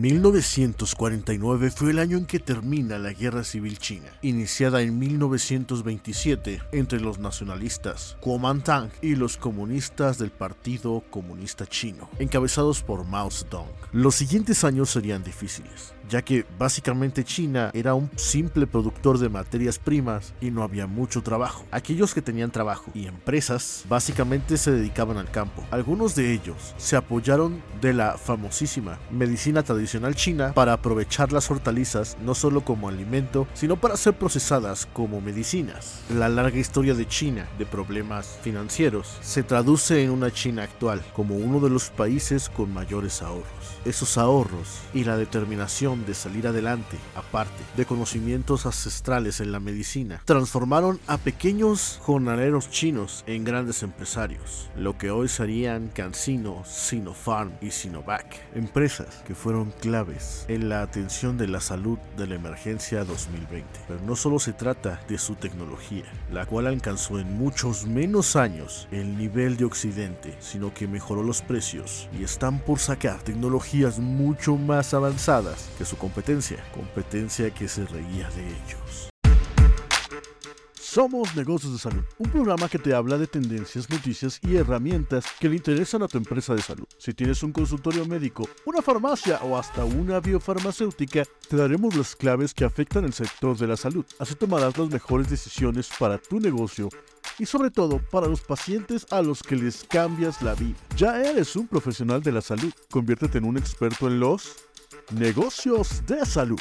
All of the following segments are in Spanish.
1949 fue el año en que termina la Guerra Civil China, iniciada en 1927 entre los nacionalistas Kuomintang y los comunistas del Partido Comunista Chino, encabezados por Mao Zedong. Los siguientes años serían difíciles, ya que básicamente China era un simple productor de materias primas y no había mucho trabajo. Aquellos que tenían trabajo y empresas básicamente se dedicaban al campo. Algunos de ellos se apoyaron de la famosísima medicina tradicional china para aprovechar las hortalizas no solo como alimento, sino para ser procesadas como medicinas. La larga historia de China de problemas financieros se traduce en una China actual como uno de los países con mayores ahorros. Esos ahorros y la determinación de salir adelante, aparte de conocimientos ancestrales en la medicina, transformaron a pequeños jornaleros chinos en grandes empresarios, lo que hoy serían CanSino, Sinopharm y Sinovac, empresas que fueron claves en la atención de la salud de la emergencia 2020. Pero no solo se trata de su tecnología, la cual alcanzó en muchos menos años el nivel de Occidente, sino que mejoró los precios y están por sacar tecnologías mucho más avanzadas su competencia, competencia que se reía de ellos. Somos Negocios de Salud, un programa que te habla de tendencias, noticias y herramientas que le interesan a tu empresa de salud. Si tienes un consultorio médico, una farmacia o hasta una biofarmacéutica, te daremos las claves que afectan el sector de la salud. Así tomarás las mejores decisiones para tu negocio y sobre todo para los pacientes a los que les cambias la vida. Ya eres un profesional de la salud, conviértete en un experto en los negocios de salud.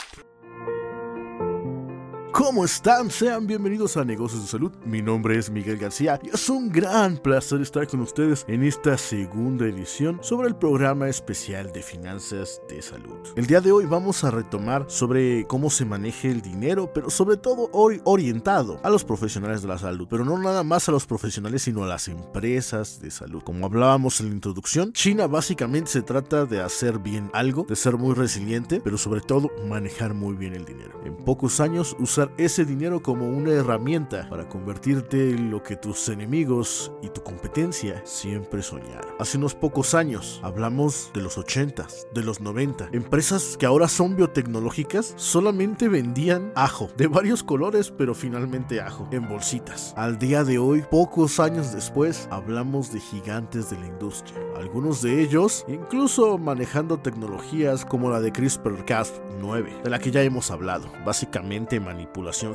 ¿Cómo están? Sean bienvenidos a Negocios de Salud. Mi nombre es Miguel García y es un gran placer estar con ustedes en esta segunda edición sobre el programa especial de finanzas de salud. El día de hoy vamos a retomar sobre cómo se maneja el dinero, pero sobre todo hoy orientado a los profesionales de la salud, pero no nada más a los profesionales, sino a las empresas de salud. Como hablábamos en la introducción, China básicamente se trata de hacer bien algo, de ser muy resiliente, pero sobre todo manejar muy bien el dinero. En pocos años usar ese dinero como una herramienta para convertirte en lo que tus enemigos y tu competencia siempre soñaron. Hace unos pocos años hablamos de los 80s, de los 90. Empresas que ahora son biotecnológicas solamente vendían ajo, de varios colores, pero finalmente ajo, en bolsitas. Al día de hoy, pocos años después, hablamos de gigantes de la industria. Algunos de ellos incluso manejando tecnologías como la de CRISPR-Cas9, de la que ya hemos hablado, básicamente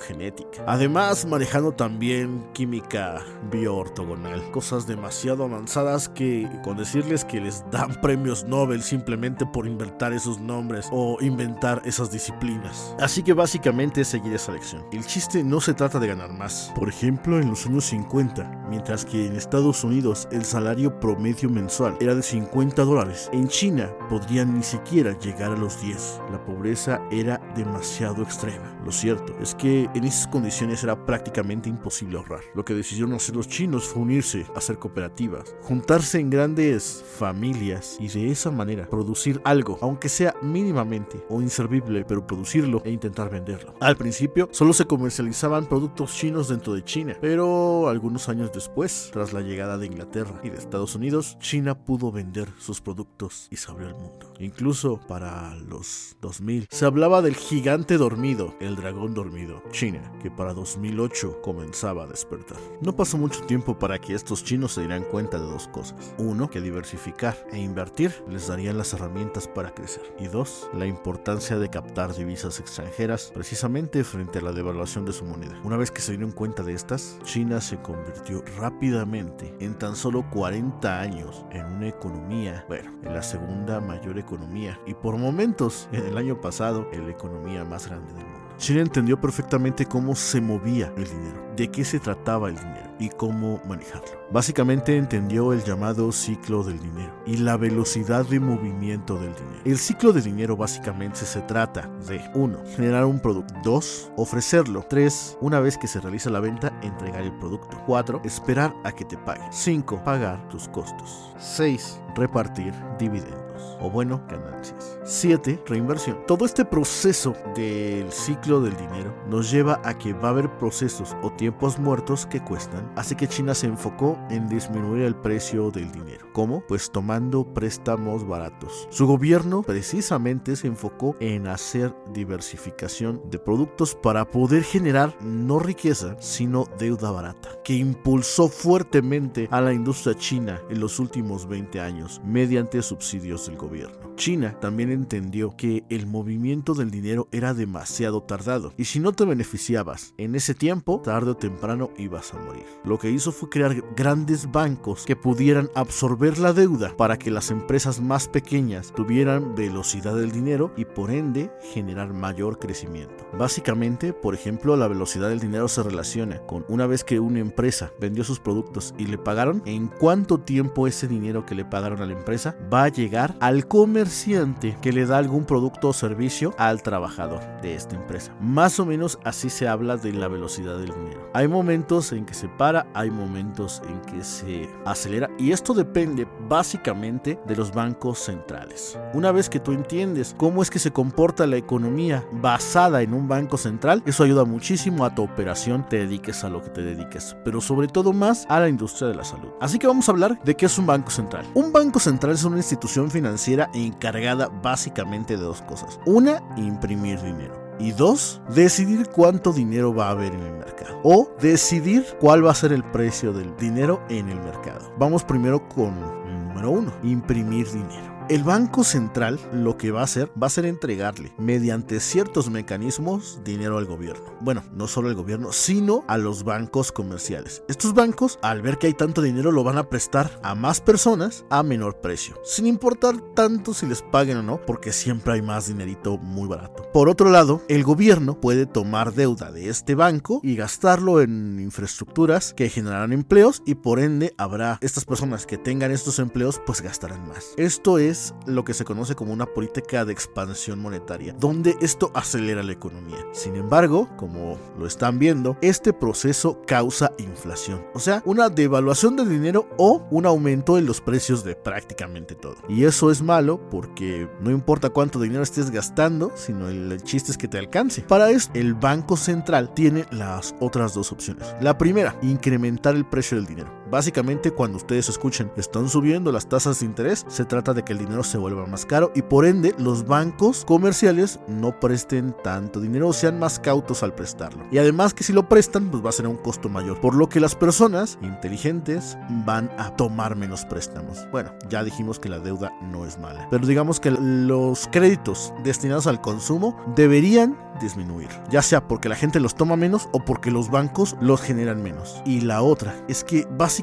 genética. Además, manejando también química bioortogonal, cosas demasiado avanzadas que con decirles que les dan premios Nobel simplemente por inventar esos nombres o inventar esas disciplinas. Así que básicamente es seguir esa lección. El chiste no se trata de ganar más. Por ejemplo, en los años 50, mientras que en Estados Unidos el salario promedio mensual era de 50 dólares, en China podrían ni siquiera llegar a los 10. La pobreza era demasiado extrema. Lo cierto es que en esas condiciones era prácticamente imposible ahorrar. Lo que decidieron hacer los chinos fue unirse, hacer cooperativas, juntarse en grandes familias y de esa manera producir algo, aunque sea mínimamente o inservible, pero producirlo e intentar venderlo. Al principio solo se comercializaban productos chinos dentro de China, pero algunos años después, tras la llegada de Inglaterra y de Estados Unidos, China pudo vender sus productos y se abrió el mundo. Incluso para los 2000 se hablaba del gigante dormido, el dragón dormido, China, que para 2008 comenzaba a despertar. No pasó mucho tiempo para que estos chinos se dieran cuenta de dos cosas. Uno, que diversificar e invertir les darían las herramientas para crecer. Y dos, la importancia de captar divisas extranjeras precisamente frente a la devaluación de su moneda. Una vez que se dieron cuenta de estas, China se convirtió rápidamente en tan solo 40 años en una economía, bueno, en la segunda mayor economía y por momentos en el año pasado en la economía más grande del mundo. China entendió perfectamente cómo se movía el dinero, de qué se trataba el dinero y cómo manejarlo. Básicamente entendió el llamado ciclo del dinero y la velocidad de movimiento del dinero. El ciclo de dinero básicamente se trata de 1. Generar un producto. 2. Ofrecerlo. 3. Una vez que se realiza la venta, entregar el producto. 4. Esperar a que te paguen. 5. Pagar tus costos. 6. Repartir dividendos o bueno, ganancias. 7. Reinversión. Todo este proceso del ciclo del dinero nos lleva a que va a haber procesos o tiempos muertos que cuestan inflación hace que China se enfocó en disminuir el precio del dinero. ¿Cómo? Pues tomando préstamos baratos. Su gobierno precisamente se enfocó en hacer diversificación de productos para poder generar no riqueza, sino deuda barata, que impulsó fuertemente a la industria china en los últimos 20 años mediante subsidios del gobierno. China también entendió que el movimiento del dinero era demasiado tardado y si no te beneficiabas en ese tiempo, tarde o temprano ibas a morir. Lo que hizo fue crear grandes bancos que pudieran absorber la deuda para que las empresas más pequeñas tuvieran velocidad del dinero y por ende generar mayor crecimiento. Básicamente, por ejemplo, la velocidad del dinero se relaciona con una vez que una empresa vendió sus productos y le pagaron, en cuánto tiempo ese dinero que le pagaron a la empresa va a llegar al comerciante que le da algún producto o servicio al trabajador de esta empresa. Más o menos así se habla de la velocidad del dinero. Hay momentos en que se hay momentos en que se acelera y esto depende básicamente de los bancos centrales. Una vez que tú entiendes cómo es que se comporta la economía basada en un banco central, eso ayuda muchísimo a tu operación, te dediques a lo que te dediques, pero sobre todo más a la industria de la salud. Así que vamos a hablar de qué es un banco central. Un banco central es una institución financiera encargada básicamente de dos cosas. Una, imprimir dinero. Y dos, decidir cuánto dinero va a haber en el mercado. O decidir cuál va a ser el precio del dinero en el mercado. Vamos primero con número uno, imprimir dinero. El Banco Central lo que va a hacer va a ser entregarle mediante ciertos mecanismos dinero al gobierno. Bueno, no solo al gobierno, sino a los bancos comerciales. Estos bancos, al ver que hay tanto dinero, lo van a prestar a más personas a menor precio, sin importar tanto si les paguen o no, porque siempre hay más dinerito muy barato. Por otro lado, el gobierno puede tomar deuda de este banco y gastarlo en infraestructuras que generarán empleos y por ende habrá estas personas que tengan estos empleos pues gastarán más. Esto es lo que se conoce como una política de expansión monetaria, donde esto acelera la economía. Sin embargo, como lo están viendo, este proceso causa inflación, o sea, una devaluación del dinero o un aumento en los precios de prácticamente todo. Y eso es malo porque no importa cuánto dinero estés gastando, sino el chiste es que te alcance. Para esto, el Banco Central tiene las otras dos opciones. La primera, incrementar el precio del dinero. Básicamente, cuando ustedes escuchen, están subiendo las tasas de interés, se trata de que el dinero se vuelva más caro y por ende los bancos comerciales no presten tanto dinero o sean más cautos al prestarlo. Y además que si lo prestan, pues va a ser un costo mayor, por lo que las personas inteligentes van a tomar menos préstamos. Bueno, ya dijimos que la deuda no es mala, pero digamos que los créditos destinados al consumo deberían disminuir, ya sea porque la gente los toma menos o porque los bancos los generan menos. Y la otra es que básicamente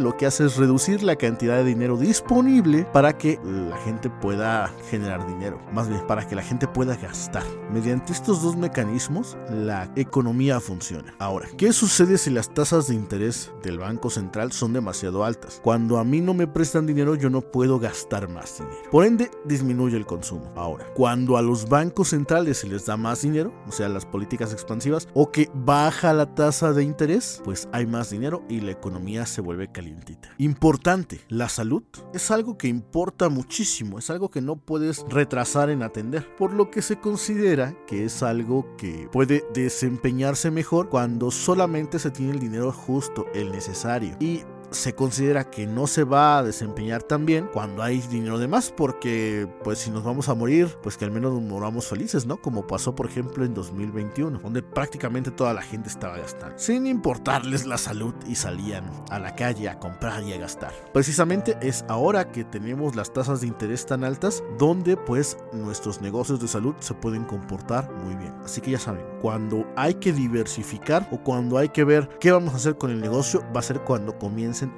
lo que hace es reducir la cantidad de dinero disponible para que la gente pueda generar dinero, más bien para que la gente pueda gastar. Mediante estos dos mecanismos, la economía funciona. Ahora, ¿qué sucede si las tasas de interés del Banco Central son demasiado altas? Cuando a mí no me prestan dinero, yo no puedo gastar más dinero. Por ende, disminuye el consumo. Ahora, cuando a los bancos centrales se les da más dinero, o sea, las políticas expansivas, o que baja la tasa de interés, pues hay más dinero y la economía se vuelve calientita. Importante, la salud es algo que importa muchísimo, es algo que no puedes retrasar en atender, por lo que se considera que es algo que puede desempeñarse mejor cuando solamente se tiene el dinero justo, el necesario. Y se considera que no se va a desempeñar tan bien cuando hay dinero de más, porque pues si nos vamos a morir, pues que al menos nos moramos felices, ¿no? Como pasó por ejemplo en 2021, donde prácticamente toda la gente estaba gastando, sin importarles la salud y salían a la calle a comprar y a gastar. Precisamente es ahora que tenemos las tasas de interés tan altas donde pues nuestros negocios de salud se pueden comportar muy bien. Así que ya saben, cuando hay que diversificar o cuando hay que ver qué vamos a hacer con el negocio, va a ser cuando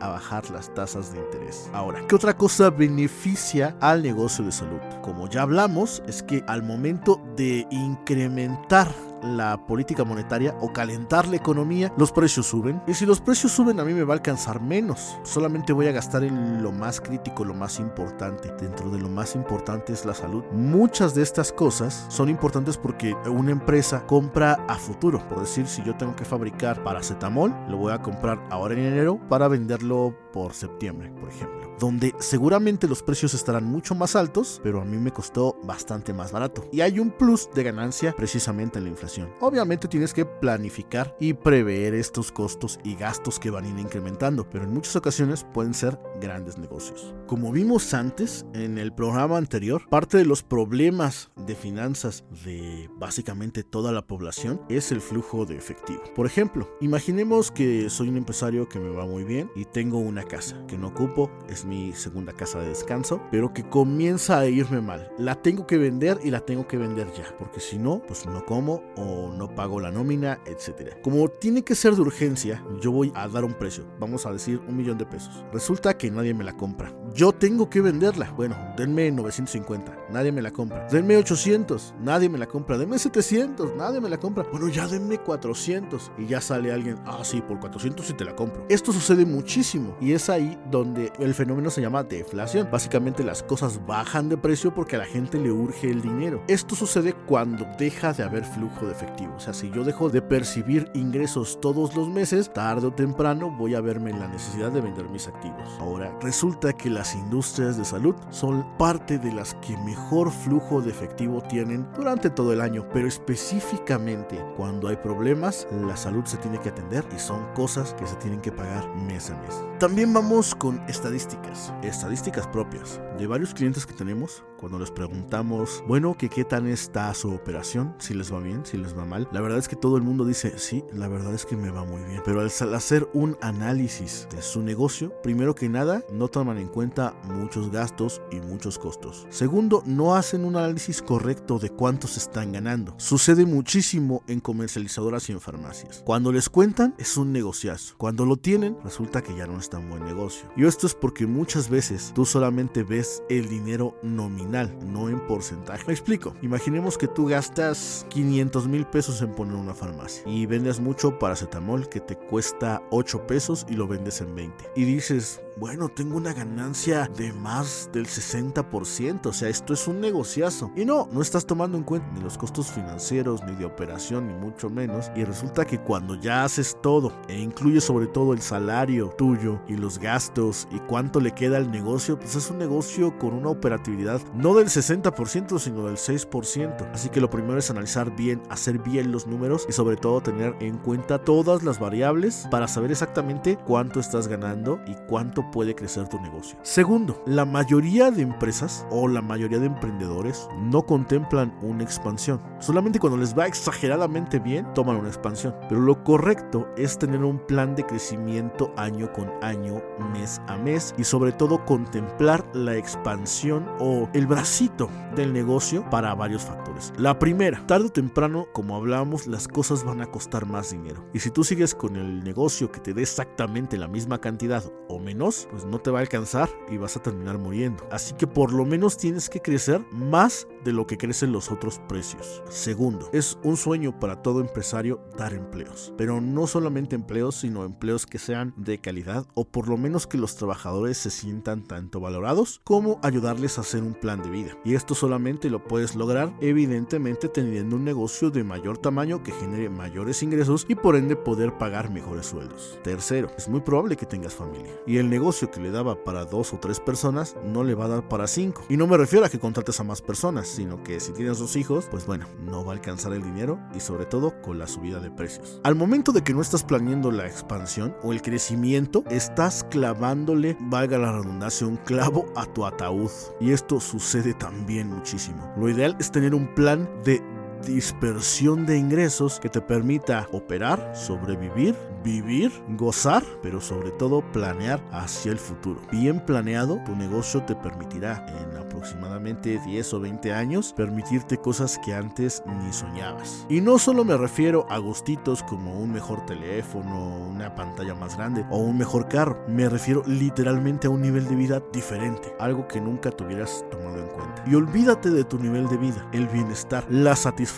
a bajar las tasas de interés. Ahora, ¿qué otra cosa beneficia al negocio de salud? Como ya hablamos, es que al momento de incrementar la política monetaria o calentar la economía, los precios suben. Y si los precios suben, a mí me va a alcanzar menos. Solamente voy a gastar en lo más crítico, lo más importante. Dentro de lo más importante es la salud. Muchas de estas cosas son importantes porque una empresa compra a futuro. Por decir, si yo tengo que fabricar paracetamol, lo voy a comprar ahora en enero para venderlo por septiembre, por ejemplo. Donde seguramente los precios estarán mucho más altos, pero a mí me costó bastante más barato. Y hay un plus de ganancia precisamente en la inflación. Obviamente tienes que planificar y prever estos costos y gastos que van a ir incrementando, pero en muchas ocasiones pueden ser grandes negocios. Como vimos antes en el programa anterior, parte de los problemas de finanzas de básicamente toda la población es el flujo de efectivo. Por ejemplo, imaginemos que soy un empresario que me va muy bien y tengo una casa que no ocupo, es mi segunda casa de descanso, pero que comienza a irme mal. La tengo que vender y la tengo que vender ya, porque si no, pues no como o no pago la nómina, etc. Como tiene que ser de urgencia, yo voy a dar un precio, vamos a decir un millón de pesos. Resulta que nadie me la compra. Yo tengo que venderla. Bueno, denme 950, nadie me la compra. Denme 800, nadie me la compra. Denme 700, nadie me la compra. Bueno, ya denme 400 y ya sale alguien, ah, sí, por 400 y te la compro. Esto sucede muchísimo y es ahí donde el fenómeno se llama deflación. Básicamente las cosas bajan de precio porque a la gente le urge el dinero. Esto sucede cuando deja de haber flujo de efectivo. O sea, si yo dejo de percibir ingresos todos los meses, tarde o temprano voy a verme en la necesidad de vender mis activos. Ahora, resulta que las industrias de salud son parte de las que mejor flujo de efectivo tienen durante todo el año, pero específicamente cuando hay problemas, la salud se tiene que atender y son cosas que se tienen que pagar mes a mes. También vamos con estadísticas, estadísticas propias de varios clientes que tenemos cuando les preguntamos, bueno, que qué tan está su operación, si les va bien, si les va mal. La verdad es que todo el mundo dice, sí, la verdad es que me va muy bien. Pero al hacer un análisis de su negocio, primero que nada, no toman en cuenta muchos gastos y muchos costos. Segundo, no hacen un análisis correcto de cuántos están ganando. Sucede muchísimo en comercializadoras y en farmacias. Cuando les cuentan, es un negociazo. Cuando lo tienen, resulta que ya no es tan buen negocio. Y esto es porque muchas veces tú solamente ves el dinero nominal no en porcentaje. Me explico. Imaginemos que tú gastas 500 mil pesos en poner una farmacia y vendes mucho paracetamol que te cuesta 8 pesos y lo vendes en 20. Y dices, bueno, tengo una ganancia de más del 60%, o sea, esto es un negociazo. Y no, no estás tomando en cuenta ni los costos financieros, ni de operación, ni mucho menos. Y resulta que cuando ya haces todo, e incluye sobre todo el salario tuyo y los gastos y cuánto le queda al negocio, pues es un negocio con una operatividad no del 60%, sino del 6%. Así que lo primero es analizar bien, hacer bien los números y sobre todo tener en cuenta todas las variables para saber exactamente cuánto estás ganando y cuánto puede crecer tu negocio. Segundo, la mayoría de empresas o la mayoría de emprendedores no contemplan una expansión. Solamente cuando les va exageradamente bien, toman una expansión. Pero lo correcto es tener un plan de crecimiento año con año, mes a mes y sobre todo contemplar la expansión o el bracito del negocio para varios factores. La primera, tarde o temprano, como hablábamos, las cosas van a costar más dinero. Y si tú sigues con el negocio que te dé exactamente la misma cantidad o menos, pues no te va a alcanzar y vas a terminar muriendo. Así que por lo menos tienes que crecer más de lo que crecen los otros precios. Segundo, es un sueño para todo empresario dar empleos, pero no solamente empleos, sino empleos que sean de calidad o por lo menos que los trabajadores se sientan tanto valorados como ayudarles a hacer un plan de vida. Y esto solamente lo puedes lograr evidentemente teniendo un negocio de mayor tamaño que genere mayores ingresos y por ende poder pagar mejores sueldos. Tercero, es muy probable que tengas familia y el negocio que le daba para dos o tres personas no le va a dar para cinco. Y no me refiero a que contrates a más personas, sino que si tienes dos hijos, pues bueno, no va a alcanzar el dinero y sobre todo con la subida de precios. Al momento de que no estás planeando la expansión o el crecimiento, estás clavándole, valga la redundancia, un clavo a tu ataúd. Y esto sucede también muchísimo. Lo ideal es tener un plan de dispersión de ingresos que te permita operar, sobrevivir, vivir, gozar, pero sobre todo planear hacia el futuro. Bien planeado, tu negocio te permitirá en aproximadamente 10 o 20 años permitirte cosas que antes ni soñabas. Y no solo me refiero a gustitos como un mejor teléfono, una pantalla más grande o un mejor carro, me refiero literalmente a un nivel de vida diferente, algo que nunca tuvieras tomado en cuenta. Y olvídate de tu nivel de vida, el bienestar, la satisfacción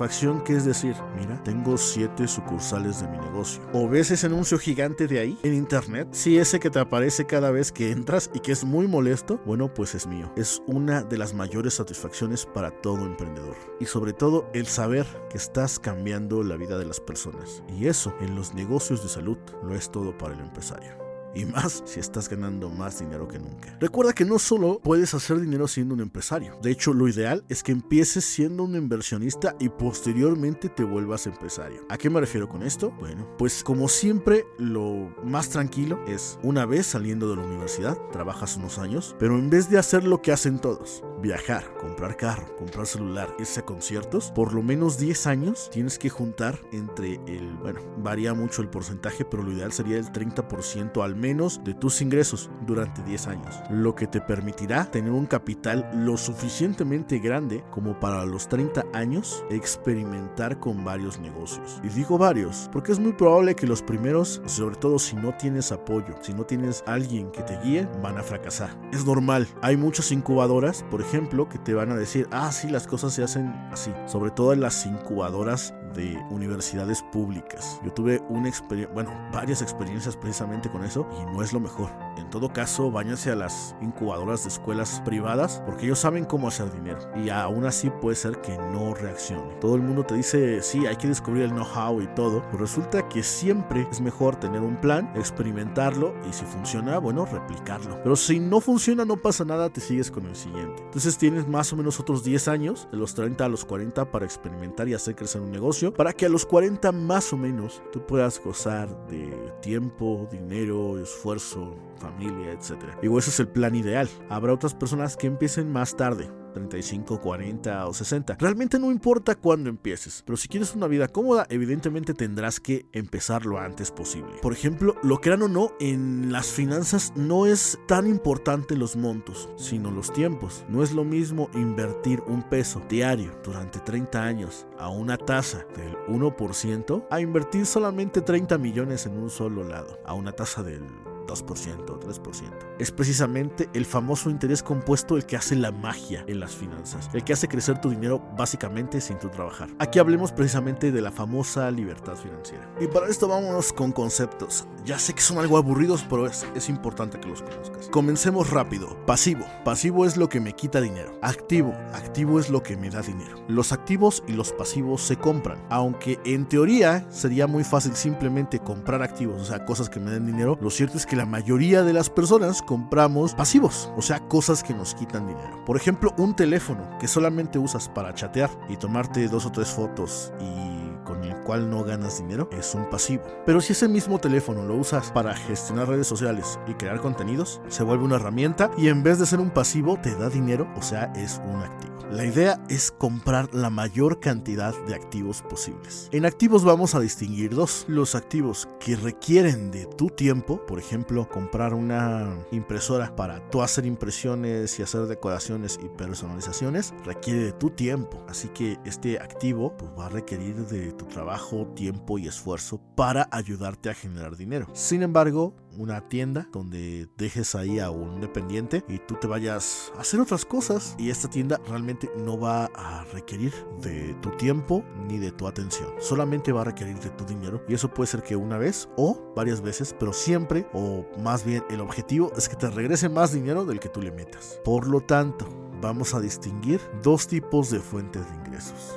que es decir, mira, tengo 7 sucursales de mi negocio. O ves ese anuncio gigante de ahí en internet, si ese que te aparece cada vez que entras y que es muy molesto, bueno, pues es mío. Es una de las mayores satisfacciones para todo emprendedor. Y sobre todo el saber que estás cambiando la vida de las personas. Y eso en los negocios de salud lo es todo para el empresario. Y más si estás ganando más dinero que nunca. Recuerda que no solo puedes hacer dinero siendo un empresario, de hecho lo ideal es que empieces siendo un inversionista y posteriormente te vuelvas empresario. ¿A qué me refiero con esto? Bueno, pues como siempre lo más tranquilo es una vez saliendo de la universidad, trabajas unos años, pero en vez de hacer lo que hacen todos, viajar, comprar carro, comprar celular, irse a conciertos, por lo menos 10 años tienes que juntar entre el, bueno, varía mucho el porcentaje, pero lo ideal sería el 30% al menos de tus ingresos durante 10 años, lo que te permitirá tener un capital lo suficientemente grande como para los 30 años experimentar con varios negocios. Y digo varios, porque es muy probable que los primeros, sobre todo si no tienes apoyo, si no tienes alguien que te guíe, van a fracasar. Es normal, hay muchas incubadoras, por ejemplo, que te van a decir, ah, sí, las cosas se hacen así, sobre todo en las incubadoras de universidades públicas. Yo tuve una experiencia, bueno, varias experiencias precisamente con eso y no es lo mejor. En todo caso, váyanse a las incubadoras de escuelas privadas porque ellos saben cómo hacer dinero y aún así puede ser que no reaccione. Todo el mundo te dice, sí, hay que descubrir el know-how y todo, pero resulta que siempre es mejor tener un plan, experimentarlo y si funciona, bueno, replicarlo. Pero si no funciona, no pasa nada, te sigues con el siguiente. Entonces tienes más o menos otros 10 años, de los 30 a los 40, para experimentar y hacer crecer un negocio para que a los 40 más o menos tú puedas gozar de tiempo, dinero, esfuerzo, familia, etc. Digo, ese es el plan ideal. Habrá otras personas que empiecen más tarde, 35, 40 o 60. Realmente no importa cuándo empieces, pero si quieres una vida cómoda, evidentemente tendrás que empezar lo antes posible. Por ejemplo, lo crean o no, en las finanzas no es tan importante los montos, sino los tiempos. No es lo mismo invertir un peso diario durante 30 años a una tasa del 1% a invertir solamente 30 millones en un solo lado, a una tasa del 2%, 3%. Es precisamente el famoso interés compuesto el que hace la magia en las finanzas, el que hace crecer tu dinero básicamente sin tu trabajar. Aquí hablemos precisamente de la famosa libertad financiera. Y para esto vámonos con conceptos. Ya sé que son algo aburridos, pero es, es importante que los conozcas. Comencemos rápido. Pasivo. Pasivo es lo que me quita dinero. Activo. Activo es lo que me da dinero. Los activos y los pasivos se compran. Aunque en teoría sería muy fácil simplemente comprar activos, o sea, cosas que me den dinero, lo cierto es que la mayoría de las personas compramos pasivos, o sea, cosas que nos quitan dinero. Por ejemplo, un teléfono que solamente usas para chatear y tomarte dos o tres fotos y con el cual no ganas dinero es un pasivo. Pero si ese mismo teléfono lo usas para gestionar redes sociales y crear contenidos, se vuelve una herramienta y en vez de ser un pasivo te da dinero, o sea, es un activo. La idea es comprar la mayor cantidad de activos posibles. En activos vamos a distinguir dos. Los activos que requieren de tu tiempo, por ejemplo, comprar una impresora para tú hacer impresiones y hacer decoraciones y personalizaciones, requiere de tu tiempo. Así que este activo pues, va a requerir de tu trabajo, tiempo y esfuerzo para ayudarte a generar dinero. Sin embargo, una tienda donde dejes ahí a un dependiente y tú te vayas a hacer otras cosas y esta tienda realmente no va a requerir de tu tiempo ni de tu atención. Solamente va a requerir de tu dinero y eso puede ser que una vez o varias veces, pero siempre o más bien el objetivo es que te regrese más dinero del que tú le metas. Por lo tanto, vamos a distinguir dos tipos de fuentes de ingresos.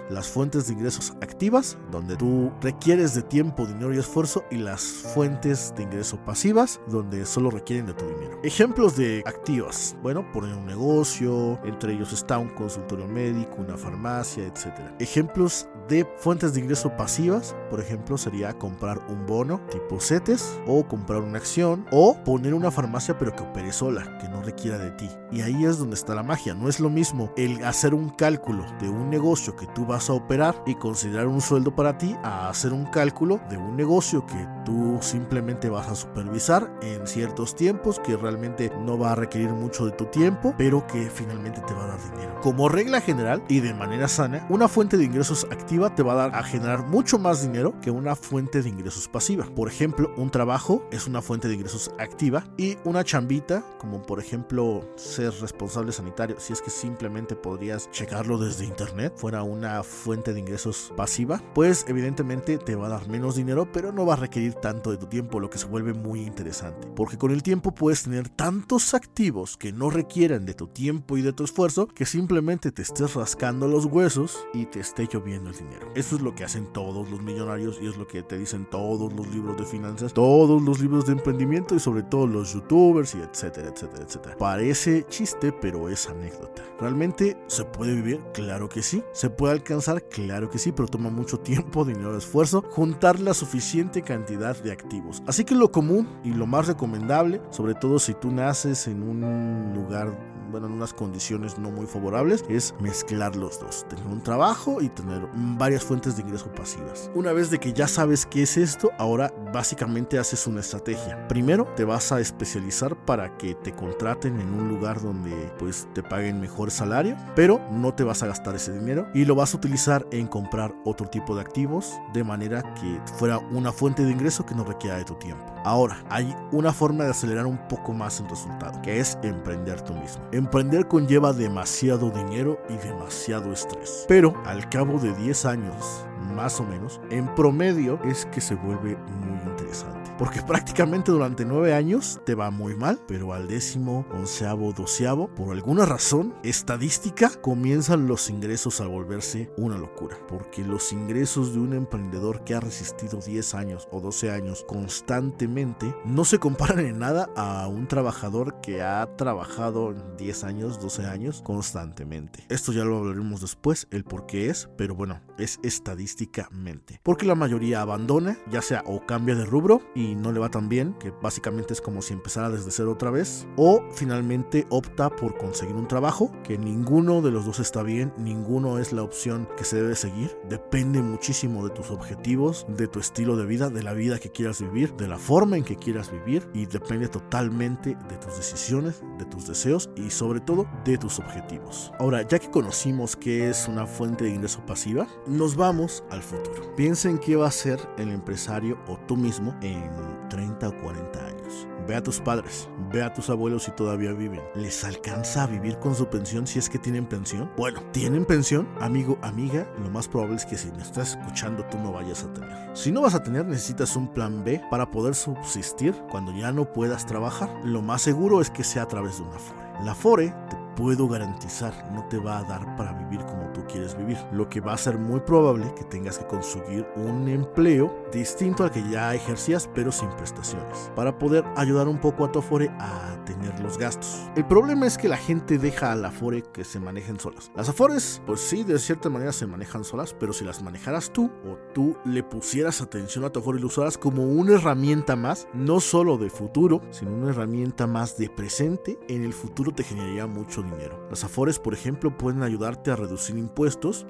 Las fuentes de ingresos activas, donde tú requieres de tiempo, dinero y esfuerzo, y las fuentes de ingreso pasivas, donde solo requieren de tu dinero. Ejemplos de activas, bueno, poner un negocio, entre ellos está un consultorio médico, una farmacia, etc. Ejemplos de fuentes de ingreso pasivas, por ejemplo, sería comprar un bono tipo CETES o comprar una acción o poner una farmacia pero que opere sola, que no requiera de ti. Y ahí es donde está la magia, no es lo mismo el hacer un cálculo de un negocio que tú vas a operar y considerar un sueldo para ti a hacer un cálculo de un negocio que tú simplemente vas a supervisar en ciertos tiempos que realmente no va a requerir mucho de tu tiempo, pero que finalmente te va a dar dinero. Como regla general y de manera sana, una fuente de ingresos activa te va a dar a generar mucho más dinero que una fuente de ingresos pasiva. Por ejemplo, un trabajo es una fuente de ingresos activa y una chambita, como por ejemplo ser responsable sanitario, si es que simplemente podrías checarlo desde internet, fuera una fuente de ingresos pasiva, pues evidentemente te va a dar menos dinero, pero no va a requerir tanto de tu tiempo, lo que se vuelve muy interesante. Porque con el tiempo puedes tener tantos activos que no requieran de tu tiempo y de tu esfuerzo que simplemente te estés rascando los huesos y te esté lloviendo el dinero. Eso es lo que hacen todos los millonarios y es lo que te dicen todos los libros de finanzas, todos los libros de emprendimiento y sobre todo los youtubers y etcétera, etcétera, etcétera. Parece chiste, pero es anécdota. ¿Realmente se puede vivir? Claro que sí. ¿Se puede alcanzar? Claro que sí, pero toma mucho tiempo, dinero, esfuerzo, juntar la suficiente cantidad de activos. Así que lo común y lo más recomendable, sobre todo si tú naces en un lugar en unas condiciones no muy favorables, es mezclar los dos, tener un trabajo y tener varias fuentes de ingreso pasivas. Una vez de que ya sabes qué es esto, ahora básicamente haces una estrategia. Primero te vas a especializar para que te contraten en un lugar donde pues te paguen mejor salario, pero no te vas a gastar ese dinero y lo vas a utilizar en comprar otro tipo de activos de manera que fuera una fuente de ingreso que no requiera de tu tiempo. Ahora, hay una forma de acelerar un poco más el resultado, que es emprender tú mismo. Emprender conlleva demasiado dinero y demasiado estrés. Pero al cabo de 10 años, más o menos, en promedio es que se vuelve muy interesante. Porque prácticamente durante nueve años te va muy mal, pero al décimo, onceavo, doceavo, por alguna razón estadística, comienzan los ingresos a volverse una locura. Porque los ingresos de un emprendedor que ha resistido 10 años o 12 años constantemente no se comparan en nada a un trabajador que ha trabajado 10 años, 12 años constantemente. Esto ya lo hablaremos después, el por qué es, pero bueno, es estadísticamente. Porque la mayoría abandona, ya sea o cambia de rubro y no le va tan bien, que básicamente es como si empezara desde cero otra vez, o finalmente opta por conseguir un trabajo, que ninguno de los dos está bien, ninguno es la opción que se debe seguir, depende muchísimo de tus objetivos, de tu estilo de vida, de la vida que quieras vivir, de la forma en que quieras vivir y depende totalmente de tus decisiones, de tus deseos y sobre todo de tus objetivos. Ahora, ya que conocimos qué es una fuente de ingreso pasiva, nos vamos al futuro. Piensa en qué va a ser el empresario o tú mismo en 30 o 40 años. Ve a tus padres, ve a tus abuelos si todavía viven. ¿Les alcanza a vivir con su pensión si es que tienen pensión? Bueno, ¿tienen pensión? Amigo, amiga, lo más probable es que si me estás escuchando tú no vayas a tener. Si no vas a tener, necesitas un plan B para poder subsistir cuando ya no puedas trabajar. Lo más seguro es que sea a través de una FORE. La FORE te puedo garantizar no te va a dar para vivir como quieres vivir. Lo que va a ser muy probable que tengas que conseguir un empleo distinto al que ya ejercías pero sin prestaciones para poder ayudar un poco a tu Afore a tener los gastos. El problema es que la gente deja a la Afore que se manejen solas. Las Afores pues sí de cierta manera se manejan solas pero si las manejaras tú o tú le pusieras atención a tu Afore y lo usaras como una herramienta más no solo de futuro sino una herramienta más de presente en el futuro te generaría mucho dinero. Las Afores por ejemplo pueden ayudarte a reducir impuestos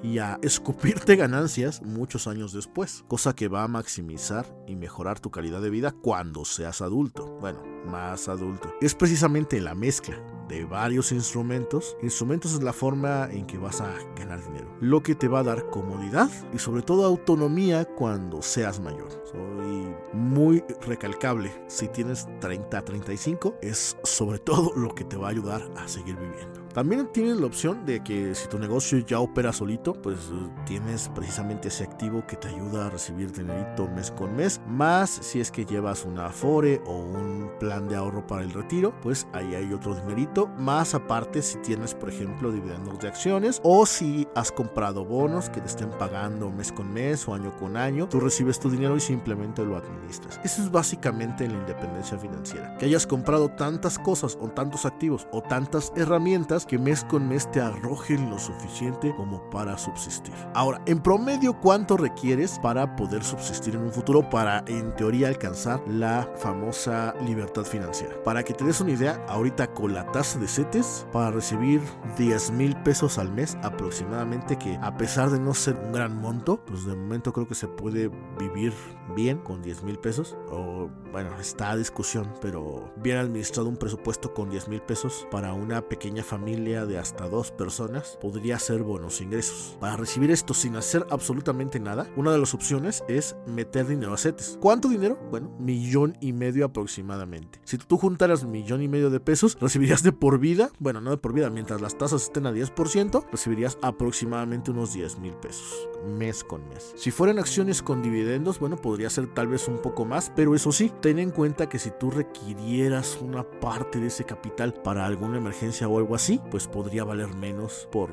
y a escupirte ganancias muchos años después cosa que va a maximizar y mejorar tu calidad de vida cuando seas adulto. Bueno, más adulto. Es precisamente la mezcla de varios instrumentos. Instrumentos es la forma en que vas a ganar dinero. Lo que te va a dar comodidad y sobre todo autonomía cuando seas mayor. Soy muy recalcable. Si tienes 30 a 35 es sobre todo lo que te va a ayudar a seguir viviendo. También tienes la opción de que si tu negocio ya opera solito, pues tienes precisamente ese activo que te ayuda a recibir dinerito mes con mes. Más si es que llevas una Afore o un plan de ahorro para el retiro, pues ahí hay otro dinerito. Más aparte si tienes, por ejemplo, dividendos de acciones o si has comprado bonos que te estén pagando mes con mes o año con año, tú recibes tu dinero y simplemente lo administras. Eso es básicamente la independencia financiera. Que hayas comprado tantas cosas o tantos activos o tantas herramientas que mes con mes te arrojen lo suficiente como para subsistir. Ahora, en promedio, ¿cuánto requieres para poder subsistir en un futuro para, en teoría, alcanzar la famosa libertad financiera? Para que te des una idea, ahorita con la tasa de CETES, para recibir 10 mil pesos al mes aproximadamente, que a pesar de no ser un gran monto, pues de momento creo que se puede vivir bien con 10 mil pesos. O bueno, está a discusión, pero bien administrado un presupuesto con 10 mil pesos para una pequeña familia de hasta dos personas podría ser buenos ingresos. Para recibir esto sin hacer absolutamente nada, una de las opciones es meter dinero a CETES. ¿Cuánto dinero? Bueno, millón y medio aproximadamente. Si tú juntaras millón y medio de pesos, recibirías de por vida, bueno, no de por vida, mientras las tasas estén a 10%, recibirías aproximadamente unos 10 mil pesos, mes con mes. Si fueran acciones con dividendos, bueno, podría ser tal vez un poco más, pero eso sí, ten en cuenta que si tú requirieras una parte de ese capital para alguna emergencia o algo así, pues podría valer menos por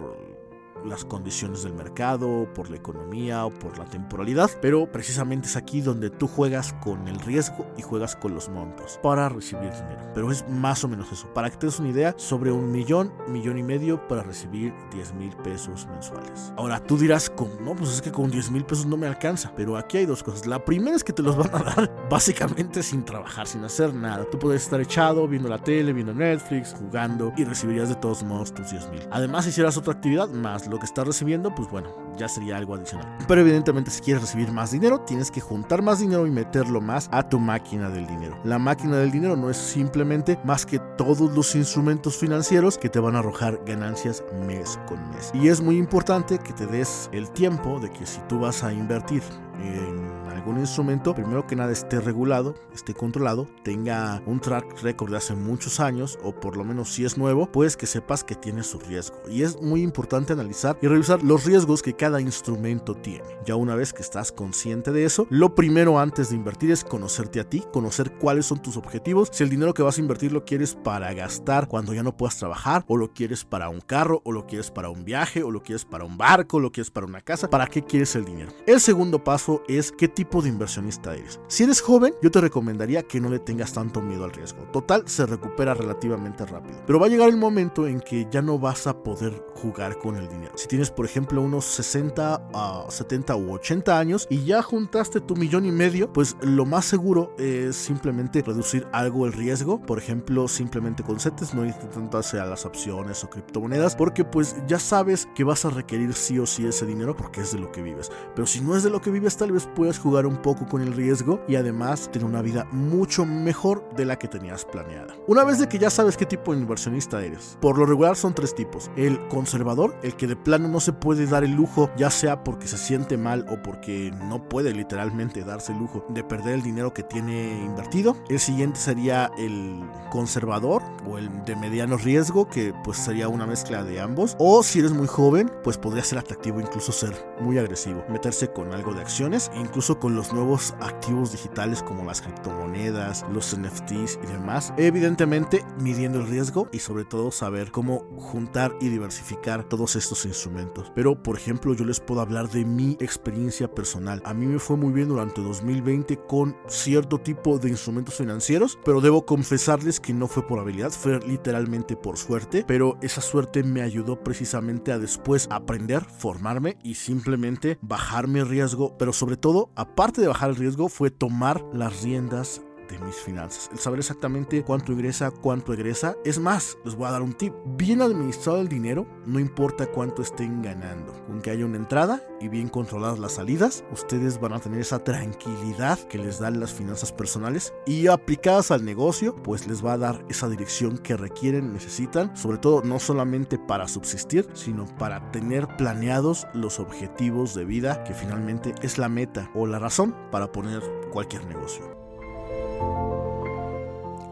las condiciones del mercado, por la economía o por la temporalidad, pero precisamente es aquí donde tú juegas con el riesgo y juegas con los montos para recibir dinero. Pero es más o menos eso, para que te des una idea, sobre un millón, millón y medio para recibir 10 mil pesos mensuales. Ahora tú dirás, no, pues es que con 10 mil pesos no me alcanza, pero aquí hay dos cosas. La primera es que te los van a dar básicamente sin trabajar, sin hacer nada. Tú puedes estar echado viendo la tele, viendo Netflix, jugando y recibirías de todos modos tus 10 mil. Además, hicieras otra actividad, más lo que estás recibiendo, pues bueno, ya sería algo adicional. Pero evidentemente si quieres recibir más dinero, tienes que juntar más dinero y meterlo más a tu máquina del dinero. La máquina del dinero no es simplemente más que todos los instrumentos financieros que te van a arrojar ganancias mes con mes. Y es muy importante que te des el tiempo de que si tú vas a invertir en algún instrumento, primero que nada esté regulado, esté controlado, tenga un track record de hace muchos años o por lo menos si es nuevo, pues que sepas que tiene su riesgo. Y es muy importante analizar y revisar los riesgos que cada instrumento tiene. Ya una vez que estás consciente de eso, lo primero antes de invertir es conocerte a ti, conocer cuáles son tus objetivos, si el dinero que vas a invertir lo quieres para gastar cuando ya no puedas trabajar, o lo quieres para un carro, o lo quieres para un viaje, o lo quieres para un barco, o lo quieres para una casa, ¿para qué quieres el dinero? El segundo paso es qué tipo de inversionista eres. Si eres joven, yo te recomendaría que no le tengas tanto miedo al riesgo. Total, se recupera relativamente rápido. Pero va a llegar el momento en que ya no vas a poder jugar con el dinero. Si tienes, por ejemplo, unos 60 a 70 u 80 años y ya juntaste tu millón y medio, pues lo más seguro es simplemente reducir algo el riesgo. Por ejemplo, simplemente con CETES, no irte tanto las opciones o criptomonedas, porque pues ya sabes que vas a requerir sí o sí ese dinero porque es de lo que vives. Pero si no es de lo que vives, tal vez puedas jugar un poco con el riesgo y además tener una vida mucho mejor de la que tenías planeada. Una vez de que ya sabes qué tipo de inversionista eres, por lo regular son tres tipos. El conservador, el que de plano no se puede dar el lujo, ya sea porque se siente mal o porque no puede literalmente darse el lujo de perder el dinero que tiene invertido. El siguiente sería el conservador o el de mediano riesgo, que pues sería una mezcla de ambos. O si eres muy joven, pues podría ser atractivo incluso ser muy agresivo, meterse con algo de acciones, incluso con los nuevos activos digitales como las criptomonedas, los NFTs y demás. Evidentemente midiendo el riesgo y sobre todo saber cómo juntar y diversificar todos estos instrumentos. Pero por ejemplo yo les puedo hablar de mi experiencia personal. A mí me fue muy bien durante 2020 con cierto tipo de instrumentos financieros, pero debo confesarles que no fue por habilidad, fue literalmente por suerte, pero esa suerte me ayudó precisamente a después aprender, formarme y simplemente bajar mi riesgo, pero sobre todo, aparte de bajar el riesgo, fue tomar las riendas de mis finanzas. El saber exactamente cuánto ingresa, cuánto egresa. Es más, les voy a dar un tip. Bien administrado el dinero, no importa cuánto estén ganando. Aunque haya una entrada y bien controladas las salidas, ustedes van a tener esa tranquilidad que les dan las finanzas personales y aplicadas al negocio, pues les va a dar esa dirección que requieren, necesitan, sobre todo no solamente para subsistir, sino para tener planeados los objetivos de vida que finalmente es la meta o la razón para poner cualquier negocio.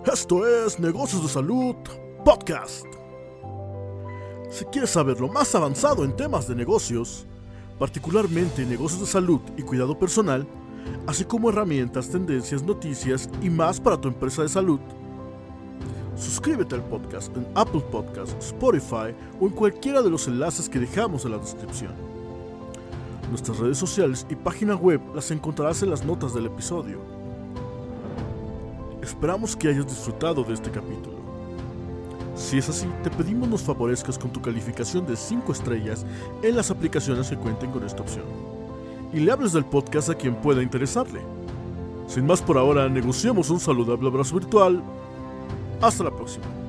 Esto es Negocios de Salud Podcast. Si quieres saber lo más avanzado en temas de negocios, particularmente negocios de salud y cuidado personal, así como herramientas, tendencias, noticias y más para tu empresa de salud, suscríbete al podcast en Apple Podcasts, Spotify o en cualquiera de los enlaces que dejamos en la descripción. Nuestras redes sociales y página web las encontrarás en las notas del episodio. Esperamos que hayas disfrutado de este capítulo. Si es así, te pedimos nos favorezcas con tu calificación de 5 estrellas en las aplicaciones que cuenten con esta opción. Y le hables del podcast a quien pueda interesarle. Sin más por ahora, negociamos un saludable abrazo virtual. Hasta la próxima.